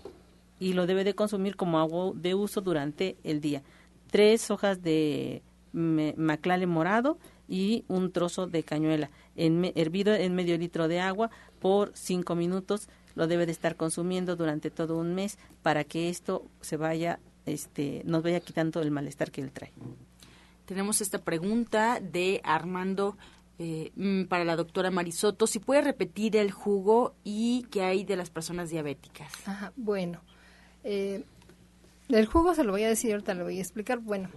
y lo debe de consumir como agua de uso durante el día. Tres hojas de maclale morado y un trozo de cañuela en, hervido en medio litro de agua por cinco minutos lo debe de estar consumiendo durante todo un mes para que esto se vaya este nos vaya quitando el malestar que él trae tenemos esta pregunta de Armando eh, mm, para la doctora Marisoto, si puede repetir el jugo y qué hay de las personas diabéticas. Ajá, bueno, eh, el jugo se lo voy a decir, ahorita lo voy a explicar. Bueno,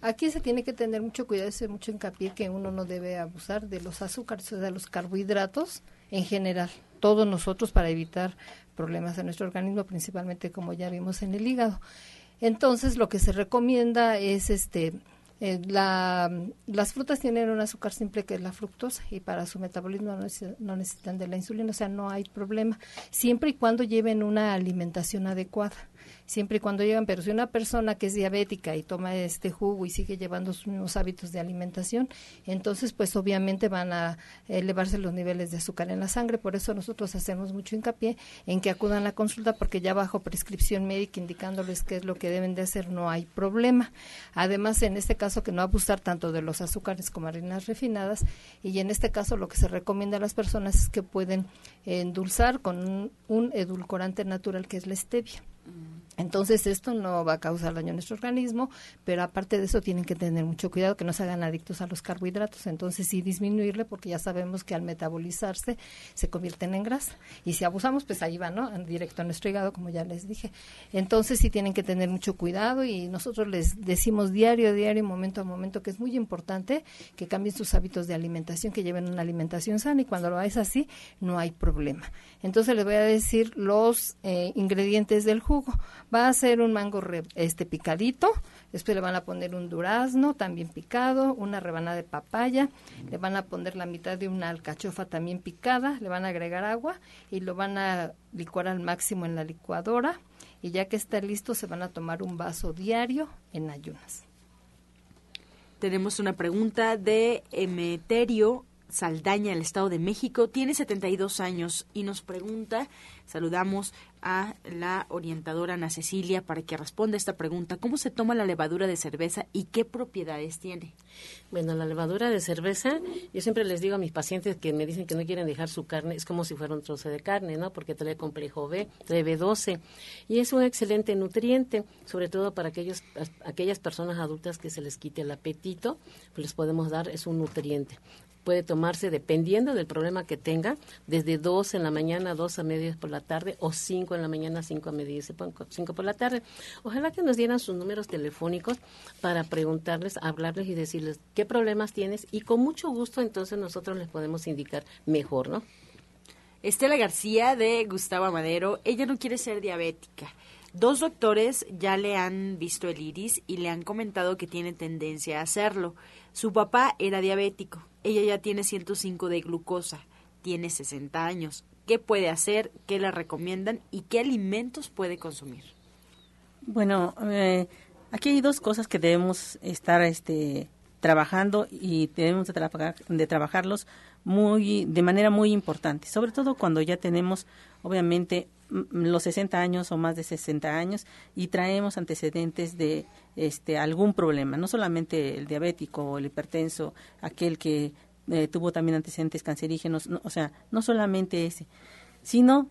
aquí se tiene que tener mucho cuidado, hacer mucho hincapié que uno no debe abusar de los azúcares, o de los carbohidratos en general, todos nosotros para evitar problemas en nuestro organismo, principalmente como ya vimos en el hígado. Entonces, lo que se recomienda es este eh, la, las frutas tienen un azúcar simple que es la fructosa y para su metabolismo no, necesitan de la insulina, o sea, no hay problema, siempre y cuando lleven una alimentación adecuada siempre y cuando llegan, pero si una persona que es diabética y toma este jugo y sigue llevando sus mismos hábitos de alimentación, entonces pues obviamente van a elevarse los niveles de azúcar en la sangre, por eso nosotros hacemos mucho hincapié en que acudan a la consulta porque ya bajo prescripción médica indicándoles qué es lo que deben de hacer no hay problema. Además, en este caso que no abusar tanto de los azúcares como harinas refinadas y en este caso lo que se recomienda a las personas es que pueden endulzar con un edulcorante natural que es la stevia. Entonces esto no va a causar daño a nuestro organismo, pero aparte de eso tienen que tener mucho cuidado que no se hagan adictos a los carbohidratos. Entonces sí disminuirle porque ya sabemos que al metabolizarse se convierten en grasa. Y si abusamos, pues ahí va, ¿no? Directo a nuestro hígado, como ya les dije. Entonces sí tienen que tener mucho cuidado y nosotros les decimos diario a diario, momento a momento, que es muy importante que cambien sus hábitos de alimentación, que lleven una alimentación sana y cuando lo es así, no hay problema. Entonces les voy a decir los eh, ingredientes del jugo Va a ser un mango este picadito, después le van a poner un durazno también picado, una rebanada de papaya, le van a poner la mitad de una alcachofa también picada, le van a agregar agua y lo van a licuar al máximo en la licuadora. Y ya que está listo se van a tomar un vaso diario en ayunas. Tenemos una pregunta de Emeterio Saldaña, el Estado de México. Tiene 72 años y nos pregunta, saludamos, a la orientadora Ana Cecilia para que responda esta pregunta. ¿Cómo se toma la levadura de cerveza y qué propiedades tiene? Bueno, la levadura de cerveza, yo siempre les digo a mis pacientes que me dicen que no quieren dejar su carne, es como si fuera un trozo de carne, ¿no? Porque trae complejo B, trae B12 y es un excelente nutriente, sobre todo para aquellos, aquellas personas adultas que se les quite el apetito, pues les podemos dar, es un nutriente puede tomarse dependiendo del problema que tenga, desde dos en la mañana, dos a medias por la tarde, o cinco en la mañana, cinco a medias, cinco por la tarde. Ojalá que nos dieran sus números telefónicos para preguntarles, hablarles y decirles qué problemas tienes y con mucho gusto entonces nosotros les podemos indicar mejor, ¿no? Estela García de Gustavo Madero, ella no quiere ser diabética. Dos doctores ya le han visto el iris y le han comentado que tiene tendencia a hacerlo. Su papá era diabético, ella ya tiene 105 de glucosa, tiene 60 años. ¿Qué puede hacer? ¿Qué le recomiendan? ¿Y qué alimentos puede consumir? Bueno, eh, aquí hay dos cosas que debemos estar este, trabajando y debemos de, de trabajarlos muy, de manera muy importante, sobre todo cuando ya tenemos, obviamente, los 60 años o más de 60 años y traemos antecedentes de este algún problema, no solamente el diabético o el hipertenso, aquel que eh, tuvo también antecedentes cancerígenos, o sea, no solamente ese, sino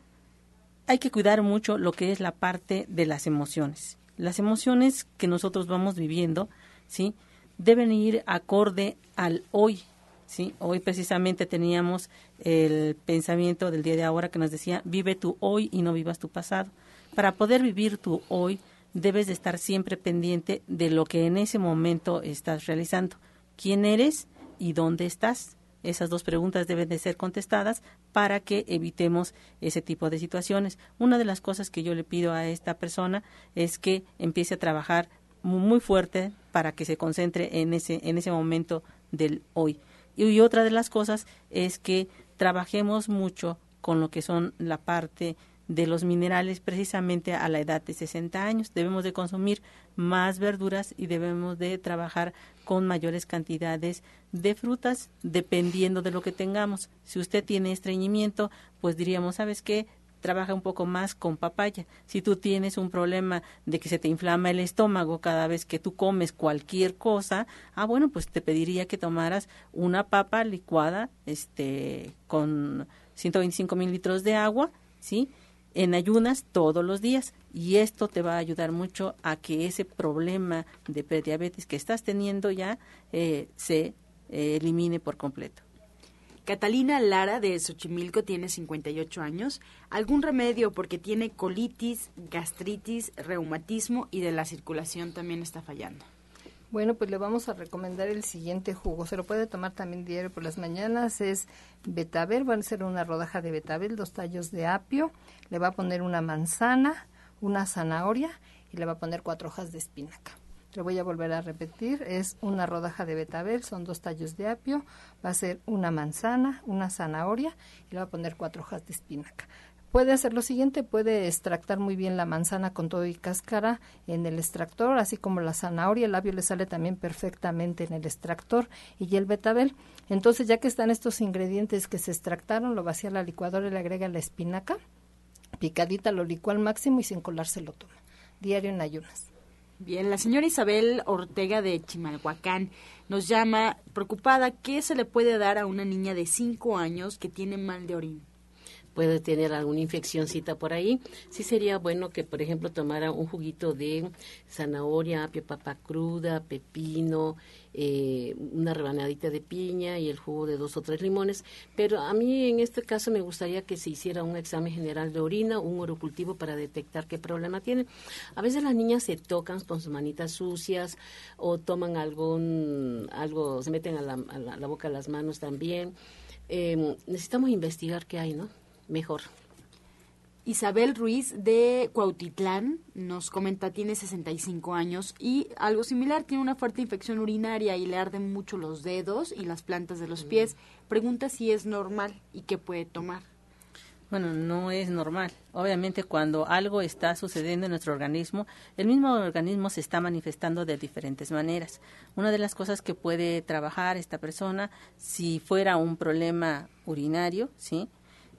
hay que cuidar mucho lo que es la parte de las emociones. Las emociones que nosotros vamos viviendo, ¿sí? deben ir acorde al hoy, ¿sí? Hoy precisamente teníamos el pensamiento del día de ahora que nos decía, vive tu hoy y no vivas tu pasado. Para poder vivir tu hoy, debes de estar siempre pendiente de lo que en ese momento estás realizando. ¿Quién eres y dónde estás? Esas dos preguntas deben de ser contestadas para que evitemos ese tipo de situaciones. Una de las cosas que yo le pido a esta persona es que empiece a trabajar muy fuerte para que se concentre en ese, en ese momento del hoy. Y otra de las cosas es que trabajemos mucho con lo que son la parte de los minerales precisamente a la edad de 60 años. Debemos de consumir más verduras y debemos de trabajar con mayores cantidades de frutas dependiendo de lo que tengamos. Si usted tiene estreñimiento, pues diríamos, ¿sabes qué? Trabaja un poco más con papaya. Si tú tienes un problema de que se te inflama el estómago cada vez que tú comes cualquier cosa, ah, bueno, pues te pediría que tomaras una papa licuada este, con 125 mililitros de agua, ¿sí? En ayunas todos los días. Y esto te va a ayudar mucho a que ese problema de prediabetes que estás teniendo ya eh, se eh, elimine por completo. Catalina Lara de Xochimilco tiene 58 años. ¿Algún remedio porque tiene colitis, gastritis, reumatismo y de la circulación también está fallando? Bueno, pues le vamos a recomendar el siguiente jugo. Se lo puede tomar también diario por las mañanas. Es betabel, va a ser una rodaja de betabel, dos tallos de apio. Le va a poner una manzana, una zanahoria y le va a poner cuatro hojas de espinaca. Le voy a volver a repetir, es una rodaja de betabel, son dos tallos de apio, va a ser una manzana, una zanahoria y le va a poner cuatro hojas de espinaca. Puede hacer lo siguiente, puede extractar muy bien la manzana con todo y cáscara en el extractor, así como la zanahoria, el labio le sale también perfectamente en el extractor y el betabel. Entonces, ya que están estos ingredientes que se extractaron, lo vacía la licuadora y le agrega la espinaca, picadita, lo licúa al máximo y sin colarse lo toma. Diario en ayunas. Bien, la señora Isabel Ortega de Chimalhuacán nos llama preocupada. ¿Qué se le puede dar a una niña de 5 años que tiene mal de orina? Puede tener alguna infeccióncita por ahí, sí sería bueno que, por ejemplo, tomara un juguito de zanahoria, apio, papa cruda, pepino, eh, una rebanadita de piña y el jugo de dos o tres limones. Pero a mí en este caso me gustaría que se hiciera un examen general de orina, un orocultivo para detectar qué problema tienen. A veces las niñas se tocan con sus manitas sucias o toman algún, algo, se meten a la, a la, boca las manos también. Eh, necesitamos investigar qué hay, ¿no? Mejor. Isabel Ruiz de Cuautitlán nos comenta, tiene 65 años y algo similar, tiene una fuerte infección urinaria y le arden mucho los dedos y las plantas de los pies. Pregunta si es normal y qué puede tomar. Bueno, no es normal. Obviamente cuando algo está sucediendo en nuestro organismo, el mismo organismo se está manifestando de diferentes maneras. Una de las cosas que puede trabajar esta persona, si fuera un problema urinario, ¿sí?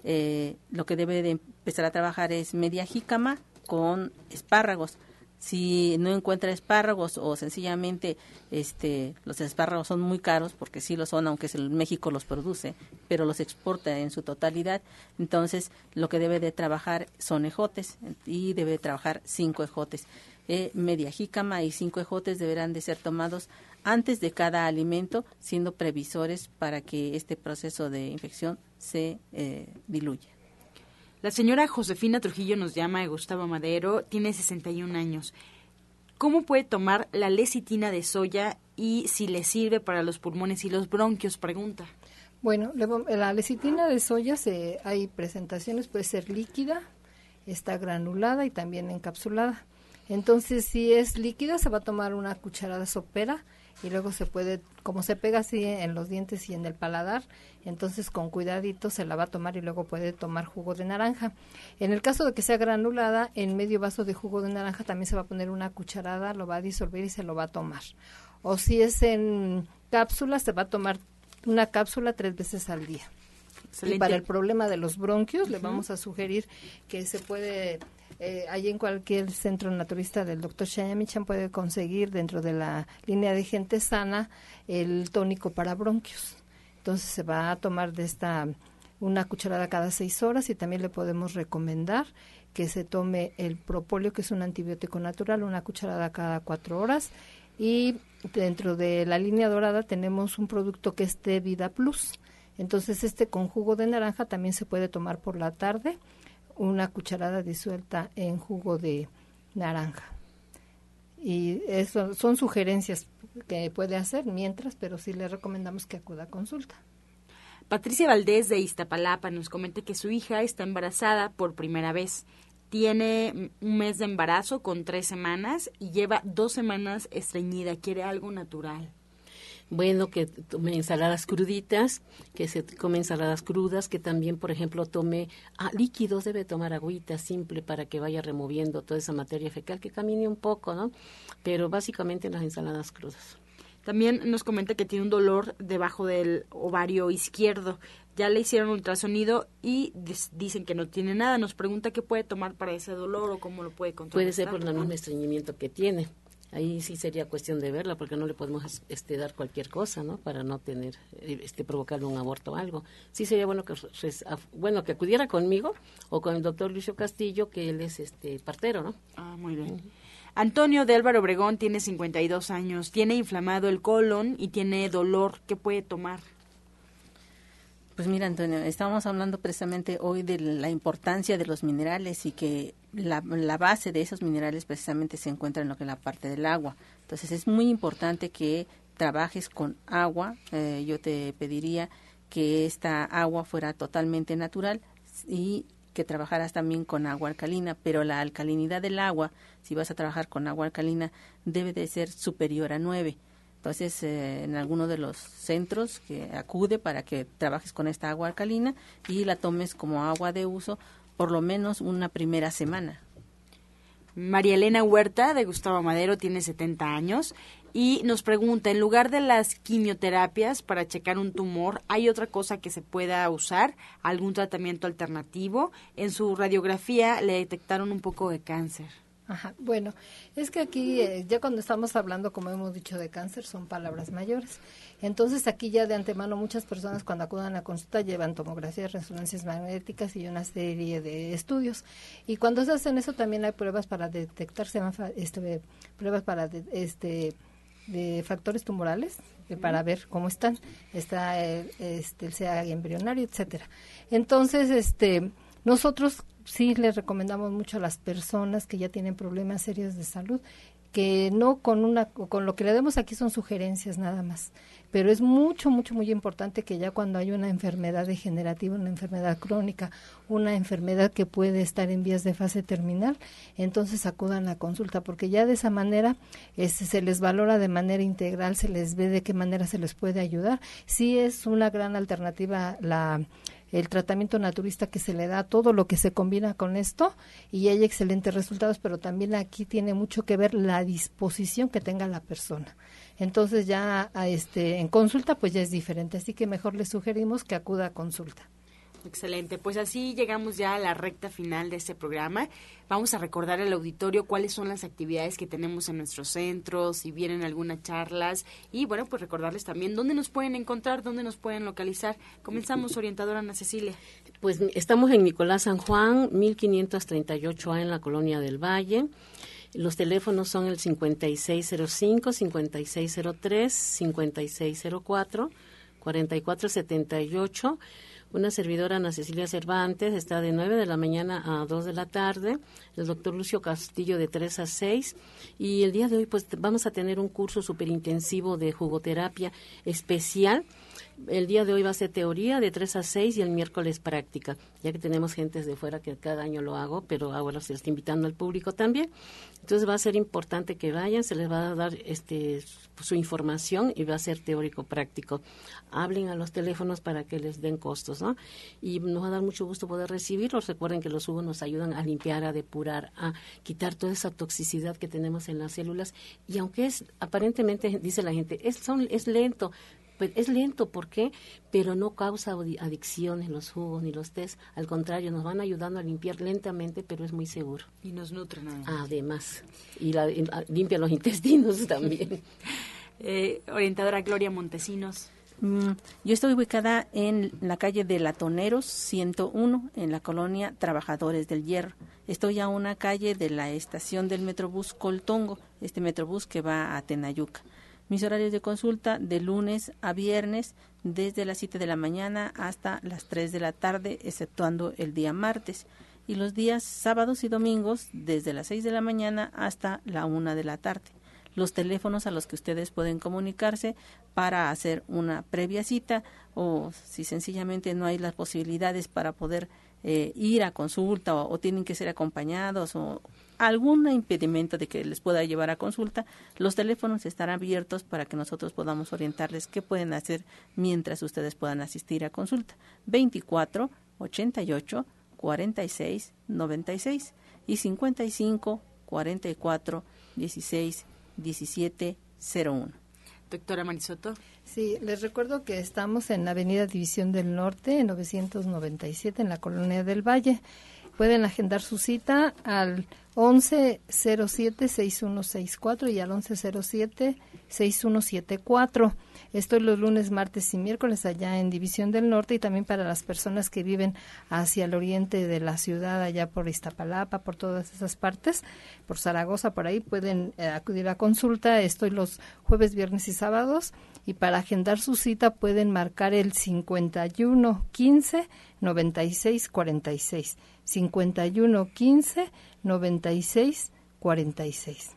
Eh, lo que debe de empezar a trabajar es media jícama con espárragos. Si no encuentra espárragos o sencillamente este, los espárragos son muy caros, porque sí lo son, aunque el México los produce, pero los exporta en su totalidad, entonces lo que debe de trabajar son ejotes y debe trabajar cinco ejotes. Eh, media jícama y cinco ejotes deberán de ser tomados antes de cada alimento, siendo previsores para que este proceso de infección se eh, diluya. La señora Josefina Trujillo nos llama de Gustavo Madero, tiene 61 años. ¿Cómo puede tomar la lecitina de soya y si le sirve para los pulmones y los bronquios? Pregunta. Bueno, la lecitina de soya se, hay presentaciones, puede ser líquida, está granulada y también encapsulada. Entonces, si es líquida, se va a tomar una cucharada sopera y luego se puede, como se pega así en los dientes y en el paladar, entonces con cuidadito se la va a tomar y luego puede tomar jugo de naranja. En el caso de que sea granulada, en medio vaso de jugo de naranja también se va a poner una cucharada, lo va a disolver y se lo va a tomar. O si es en cápsula, se va a tomar una cápsula tres veces al día. Y para el problema de los bronquios, le vamos a sugerir que se puede eh, allí en cualquier centro naturista del doctor Shayamichan puede conseguir dentro de la línea de gente sana el tónico para bronquios. Entonces se va a tomar de esta una cucharada cada seis horas y también le podemos recomendar que se tome el propóleo, que es un antibiótico natural, una cucharada cada cuatro horas. Y dentro de la línea dorada tenemos un producto que es de Vida Plus. Entonces este con jugo de naranja también se puede tomar por la tarde una cucharada disuelta en jugo de naranja. Y eso son sugerencias que puede hacer mientras, pero sí le recomendamos que acuda a consulta. Patricia Valdés de Iztapalapa nos comenta que su hija está embarazada por primera vez. Tiene un mes de embarazo con tres semanas y lleva dos semanas estreñida. Quiere algo natural bueno que tome ensaladas cruditas, que se come ensaladas crudas, que también, por ejemplo, tome ah, líquidos, debe tomar agüita simple para que vaya removiendo toda esa materia fecal, que camine un poco, ¿no? Pero básicamente las ensaladas crudas. También nos comenta que tiene un dolor debajo del ovario izquierdo. Ya le hicieron ultrasonido y dicen que no tiene nada. Nos pregunta qué puede tomar para ese dolor o cómo lo puede controlar. Puede ser por el mismo estreñimiento que tiene ahí sí sería cuestión de verla porque no le podemos este dar cualquier cosa no para no tener este provocarle un aborto o algo. Sí sería bueno que bueno que acudiera conmigo o con el doctor Lucio Castillo que él es este partero no ah muy bien. Antonio de Álvaro Obregón tiene 52 años tiene inflamado el colon y tiene dolor. Qué puede tomar pues mira, Antonio, estábamos hablando precisamente hoy de la importancia de los minerales y que la, base de esos minerales precisamente se encuentra en lo que es la parte del agua. Entonces es muy importante que trabajes con agua. Eh, yo te pediría que esta agua fuera totalmente natural y que trabajaras también con agua alcalina, pero la alcalinidad del agua, si vas a trabajar con agua alcalina, debe de ser superior a 9 entonces, eh, en alguno de los centros que acude para que trabajes con esta agua alcalina y la tomes como agua de uso por lo menos una primera semana. María Elena Huerta de Gustavo Madero tiene 70 años y nos pregunta, en lugar de las quimioterapias para checar un tumor, ¿hay otra cosa que se pueda usar? ¿Algún tratamiento alternativo? En su radiografía le detectaron un poco de cáncer. Ajá. Bueno, es que aquí eh, ya cuando estamos hablando, como hemos dicho, de cáncer, son palabras mayores. Entonces aquí ya de antemano muchas personas cuando acudan a consulta llevan tomografías, resonancias magnéticas y una serie de estudios. Y cuando se hacen eso también hay pruebas para detectarse, este, pruebas para este de factores tumorales eh, para ver cómo están, está el, este, el sea embrionario, etcétera. Entonces, este, nosotros sí les recomendamos mucho a las personas que ya tienen problemas serios de salud que no con una con lo que le demos aquí son sugerencias nada más. Pero es mucho mucho muy importante que ya cuando hay una enfermedad degenerativa una enfermedad crónica una enfermedad que puede estar en vías de fase terminal entonces acudan a consulta porque ya de esa manera este, se les valora de manera integral se les ve de qué manera se les puede ayudar. Sí es una gran alternativa la el tratamiento naturista que se le da, todo lo que se combina con esto y hay excelentes resultados, pero también aquí tiene mucho que ver la disposición que tenga la persona. Entonces ya a este en consulta pues ya es diferente, así que mejor le sugerimos que acuda a consulta. Excelente, pues así llegamos ya a la recta final de este programa. Vamos a recordar al auditorio cuáles son las actividades que tenemos en nuestros centros, si vienen algunas charlas y bueno, pues recordarles también dónde nos pueden encontrar, dónde nos pueden localizar. Comenzamos, orientadora Ana Cecilia. Pues estamos en Nicolás San Juan, 1538A en la Colonia del Valle. Los teléfonos son el 5605, 5603, 5604, 4478 una servidora, Ana Cecilia Cervantes, está de 9 de la mañana a 2 de la tarde. El doctor Lucio Castillo de 3 a 6. Y el día de hoy, pues vamos a tener un curso súper intensivo de jugoterapia especial el día de hoy va a ser teoría de 3 a 6 y el miércoles práctica, ya que tenemos gentes de fuera que cada año lo hago, pero ahora se está invitando al público también. Entonces va a ser importante que vayan, se les va a dar este su información y va a ser teórico práctico. Hablen a los teléfonos para que les den costos, ¿no? Y nos va a dar mucho gusto poder recibirlos. Recuerden que los jugos nos ayudan a limpiar, a depurar, a quitar toda esa toxicidad que tenemos en las células. Y aunque es, aparentemente, dice la gente, es, son, es lento, pues, es lento, ¿por qué? Pero no causa adicciones los jugos ni los test. Al contrario, nos van ayudando a limpiar lentamente, pero es muy seguro. Y nos nutren además. y, la, limpia los intestinos [LAUGHS] también. [LAUGHS] eh, orientadora Gloria Montesinos. Mm, yo estoy ubicada en la calle de Latoneros 101, en la colonia Trabajadores del Hierro. Estoy a una calle de la estación del Metrobús Coltongo, este Metrobús que va a Tenayuca. Mis horarios de consulta de lunes a viernes desde las 7 de la mañana hasta las 3 de la tarde, exceptuando el día martes. Y los días sábados y domingos desde las 6 de la mañana hasta la 1 de la tarde. Los teléfonos a los que ustedes pueden comunicarse para hacer una previa cita o si sencillamente no hay las posibilidades para poder eh, ir a consulta o, tienen que ser acompañados o algún impedimento de que les pueda llevar a consulta, los teléfonos estarán abiertos para que nosotros podamos orientarles qué pueden hacer mientras ustedes puedan asistir a consulta. 24 88 46 96 y 55 44 16 17 01. Doctora Marisoto. Sí, les recuerdo que estamos en la Avenida División del Norte, en 997, en la Colonia del Valle. Pueden agendar su cita al 1107-6164 y al 1107-6174. Estoy los lunes, martes y miércoles allá en División del Norte y también para las personas que viven hacia el oriente de la ciudad, allá por Iztapalapa, por todas esas partes, por Zaragoza, por ahí pueden eh, acudir a consulta. Estoy los jueves, viernes y sábados y para agendar su cita pueden marcar el 51 15 96 46. 51 15 96 46.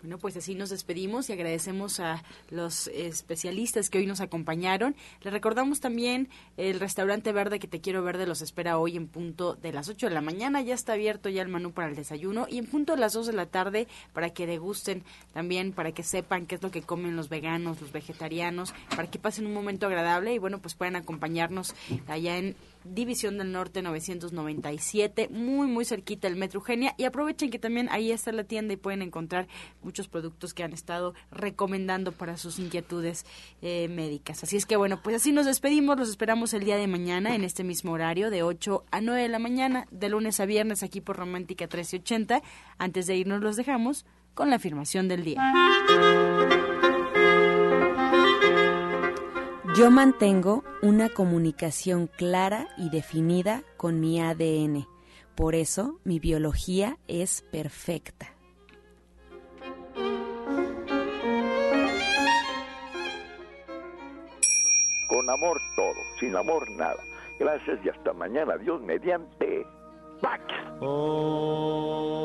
Bueno, pues así nos despedimos y agradecemos a los especialistas que hoy nos acompañaron. Les recordamos también el restaurante verde que te quiero verde los espera hoy en punto de las 8 de la mañana. Ya está abierto ya el menú para el desayuno y en punto de las 2 de la tarde para que degusten también, para que sepan qué es lo que comen los veganos, los vegetarianos, para que pasen un momento agradable y bueno, pues puedan acompañarnos allá en División del Norte 997, muy muy cerquita del Metro Eugenia y aprovechen que también ahí está la tienda y pueden encontrar muchos productos que han estado recomendando para sus inquietudes eh, médicas. Así es que bueno, pues así nos despedimos, los esperamos el día de mañana en este mismo horario de 8 a 9 de la mañana, de lunes a viernes aquí por Romántica 1380. Antes de irnos los dejamos con la afirmación del día. Yo mantengo una comunicación clara y definida con mi ADN. Por eso mi biología es perfecta. Con amor todo, sin amor nada. Gracias y hasta mañana. Dios mediante. ¡Pax! Oh.